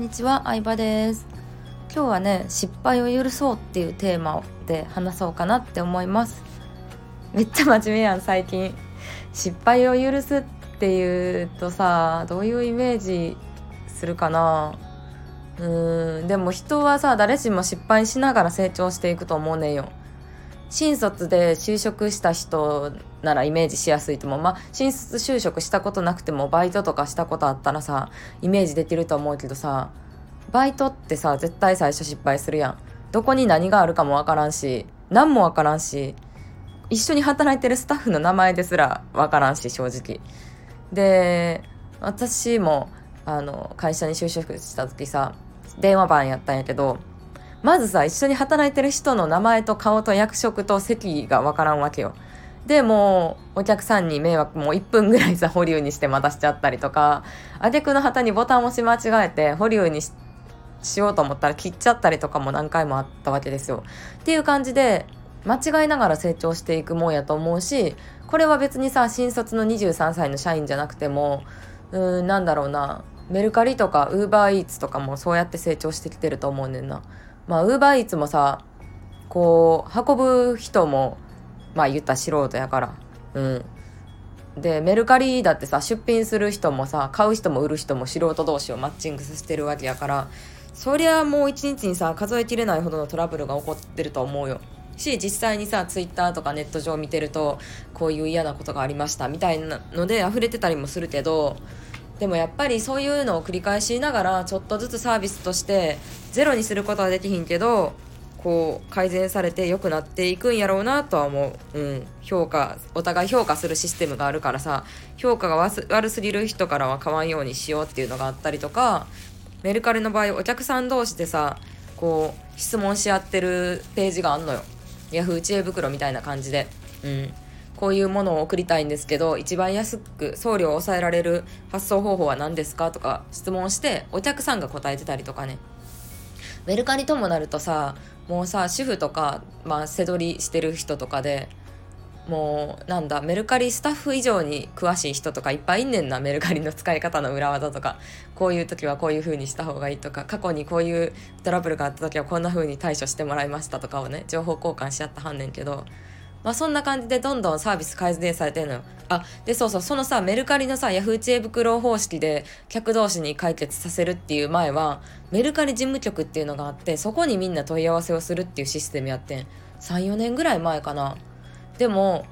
んにちは、相葉です。今日はね、失敗を許そうっていうテーマで話そうかなって思います。めっちゃ真面目やん、最近。失敗を許すっていうとさ、どういうイメージするかな。うーん、でも人はさ、誰しも失敗しながら成長していくと思うねんよ。新卒で就職した人ならイメージしやすいと思う。まあ、新卒就職したことなくてもバイトとかしたことあったらさ、イメージできると思うけどさ、バイトってさ、絶対最初失敗するやん。どこに何があるかもわからんし、何もわからんし、一緒に働いてるスタッフの名前ですらわからんし、正直。で、私も、あの、会社に就職した時さ、電話番やったんやけど、まずさ、一緒に働いてる人の名前と顔と役職と席がわからんわけよ。で、もう、お客さんに迷惑もう1分ぐらいさ、保留にして待たしちゃったりとか、あげくの旗にボタン押し間違えて、保留にししようと思ったら切っちゃったりとかも何回もあったわけですよ。っていう感じで、間違いながら成長していくもんやと思うし、これは別にさ、新卒の23歳の社員じゃなくても、うん、なんだろうな、メルカリとかウーバーイーツとかもそうやって成長してきてると思うねんな。まあウーバーイーツもさこう運ぶ人もまあ言った素人やから。うん。でメルカリだってさ出品する人もさ買う人も売る人も素人同士をマッチングさせてるわけやからそりゃもう一日にさ数えきれないほどのトラブルが起こってると思うよ。し実際にさツイッターとかネット上見てるとこういう嫌なことがありましたみたいなので溢れてたりもするけどでもやっぱりそういうのを繰り返しながらちょっとずつサービスとしてゼロにすることはできひんけどこう改善されて良くなっていくんやろうなとは思う、うん、評価お互い評価するシステムがあるからさ評価が悪すぎる人からは買わんようにしようっていうのがあったりとかメルカリの場合お客さん同士でさこう質問し合ってるページがあんのよ。ヤフー知恵袋みたいな感じで。うん。こういうものを送りたいんですけど一番安く送料を抑えられる発送方法は何ですかとか質問してお客さんが答えてたりとかね。メルカリともなるとさもうさ主婦とか、まあ、背取りしてる人とかでもうなんだメルカリスタッフ以上に詳しい人とかいっぱいいんねんなメルカリの使い方の裏技とか。こういう時はこういう風にした方がいいとか過去にこういうトラブルがあった時はこんな風に対処してもらいましたとかをね情報交換し合ったはんねんけどまあそんな感じでどんどんサービス改善されてるのよ。あ、でそうそう、そのさ、メルカリのさ、ヤフー知恵袋方式で客同士に解決させるっていう前は、メルカリ事務局っていうのがあって、そこにみんな問い合わせをするっていうシステムやってん。3、4年ぐらい前かな。でも、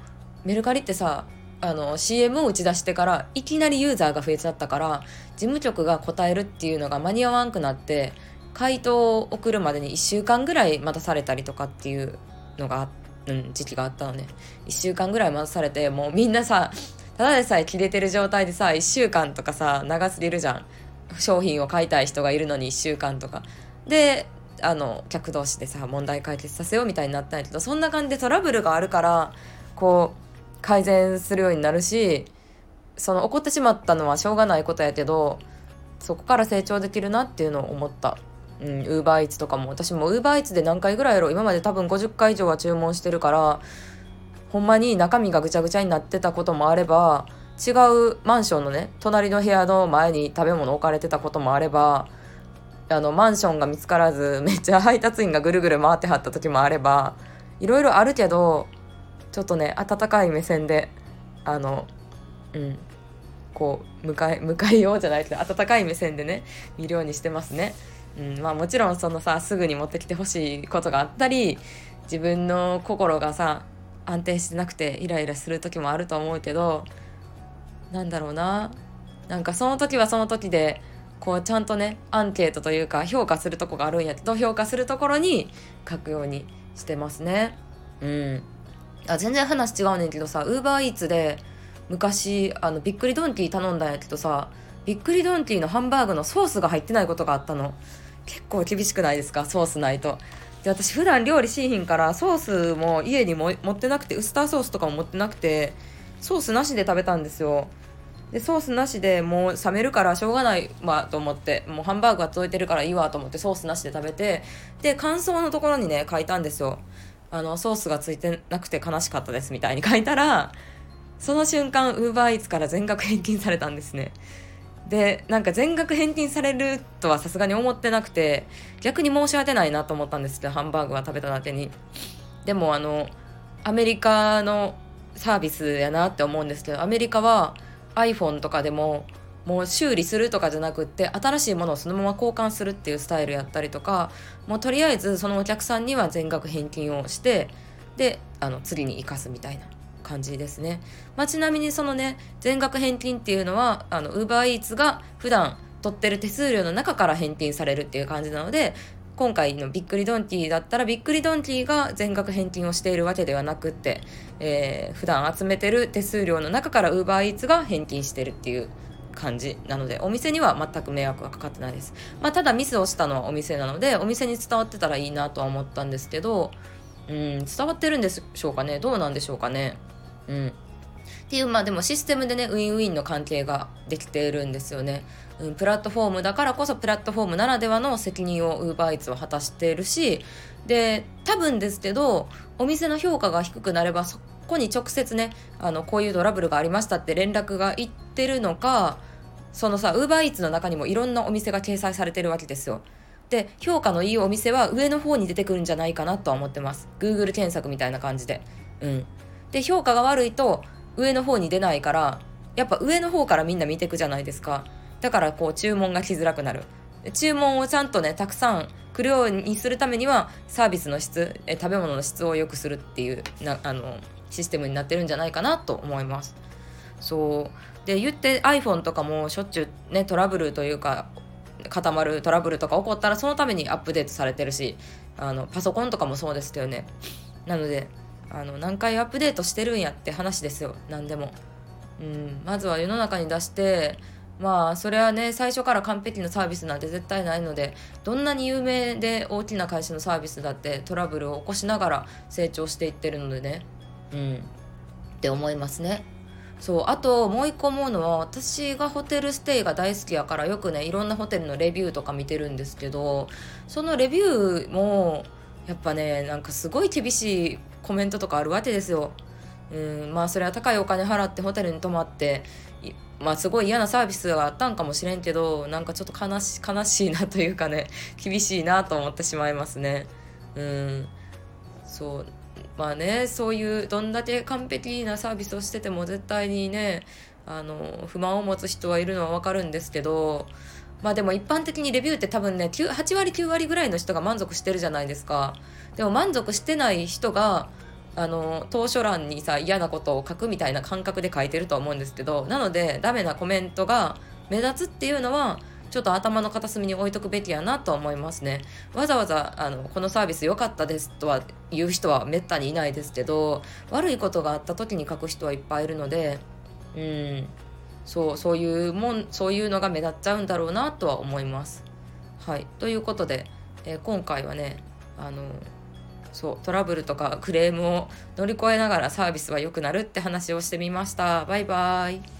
メルカリってさ、あの CM を打ち出してからいきなりユーザーが増えちゃったから事務局が答えるっていうのが間に合わんくなって回答を送るまでに1週間ぐらい待たされたりとかっていうのがあって。うん、時期があったのね。1週間ぐらい待たされてもうみんなさただでさえ切れてる状態でさ1週間とかさ長すぎるじゃん。商品を買いたい人がいるのに1週間とか。であの客同士でさ問題解決させようみたいになったんやけどそんな感じでトラブルがあるからこう改善するようになるしその起こってしまったのはしょうがないことやけどそこから成長できるなっていうのを思った、ウーバーイーツとかも私もウーバーイーツで何回ぐらいやろ今まで多分50回以上は注文してるからほんまに中身がぐちゃぐちゃになってたこともあれば違うマンションのね隣の部屋の前に食べ物置かれてたこともあればあのマンションが見つからず めっちゃ配達員がぐるぐる回ってはった時もあればいろいろあるけどちょっとね温かい目線であのうんこう迎え迎えようじゃないけど温かい目線でね見るようにしてますね。うんまあ、もちろんそのさすぐに持ってきてほしいことがあったり自分の心がさ安定してなくてイライラする時もあると思うけどなんだろうな。なんかその時はその時でこうちゃんとねアンケートというか評価するとこがあるんやけど評価するところに書くようにしてますね。うん。あ全然話違うねんけどさウーバーイーツで昔あのびっくりドンキー頼んだんやけどさびっくりドンキーのハンバーグのソースが入ってないことがあったの。結構厳しくないですか？ソースないと。で私普段料理しいひんからソースも家にも持ってなくてウスターソースとかも持ってなくてソースなしで食べたんですよ。でソースなしでもう冷めるからしょうがないわと思って。もうハンバーグが届いてるからいいわと思ってソースなしで食べて。で感想のところにね書いたんですよ。あのソースがついてなくて悲しかったですみたいに書いたらその瞬間ウーバーイーツから全額返金されたんですね。でなんか全額返金されるとはさすがに思ってなくて逆に申し訳ないなと思ったんですけどハンバーグは食べただけに。でもあのアメリカのサービスやなって思うんですけどアメリカは iPhone とかでももう修理するとかじゃなくって新しいものをそのまま交換するっていうスタイルやったりとかもうとりあえずそのお客さんには全額返金をしてであの次に生かすみたいな。感じですね、まあ、ちなみにそのね全額返金っていうのはあの UberEats が普段取ってる手数料の中から返金されるっていう感じなので今回のびっくりドンキーだったらびっくりドンキーが全額返金をしているわけではなくって、えー、普段集めてる手数料の中から UberEats が返金してるっていう感じなのでお店には全く迷惑がかかってないです、まあ、ただミスをしたのはお店なのでお店に伝わってたらいいなとは思ったんですけどうん伝わってるんでしょうかね？どうなんでしょうかね？うん。っていうまあでもシステムでねウィンウィンの関係ができているんですよね、うん、プラットフォームだからこそプラットフォームならではの責任を UberEats は果たしているしで多分ですけどお店の評価が低くなればそこに直接ねあのこういうトラブルがありましたって連絡がいってるのかそのさ UberEats の中にもいろんなお店が掲載されてるわけですよ。で評価のいいお店は上の方に出てくるんじゃないかなとは思ってます。Google 検索みたいな感じで。うん。で評価が悪いと上の方に出ないからやっぱ上の方からみんな見ていくじゃないですか。だからこう注文がしづらくなる。注文をちゃんとねたくさん来るようにするためにはサービスの質え食べ物の質を良くするっていうなあのシステムになってるんじゃないかなと思います。そう。で言って iPhone とかもしょっちゅうねトラブルというか固まるトラブルとか起こったらそのためにアップデートされてるしあのパソコンとかもそうですよね。なのであの何回アップデートしてるんやって話ですよ。何でも、うん、まずは世の中に出してまあそれはね最初から完璧なサービスなんて絶対ないのでどんなに有名で大きな会社のサービスだってトラブルを起こしながら成長していってるのでね。うん。って思いますね。そう。あともう一個思うのは私がホテルステイが大好きやからよくねいろんなホテルのレビューとか見てるんですけどそのレビューもやっぱねなんかすごい厳しいコメントとかあるわけですよ。うんまあそれは高いお金払ってホテルに泊まってまあすごい嫌なサービスがあったんかもしれんけどなんかちょっと悲し悲しいなというかね 厳しいなと思ってしまいますね。うんそうまあねそういうどんだけ完璧なサービスをしてても絶対にねあの不満を持つ人はいるのは分かるんですけどまあでも一般的にレビューって多分ね8割9割ぐらいの人が満足してるじゃないですか。でも満足してない人があの当初欄にさ嫌なことを書くみたいな感覚で書いてると思うんですけどなのでダメなコメントが目立つっていうのはちょっと頭の片隅に置いとくべきやなと思いますね。わざわざあのこのサービス良かったですとは言う人はめったにいないですけど悪いことがあった時に書く人はいっぱいいるのでうん。そうそういうもんそういうのが目立っちゃうんだろうなとは思います。はいということで、えー、今回はねあのそうトラブルとかクレームを乗り越えながらサービスは良くなるって話をしてみました。バイバイ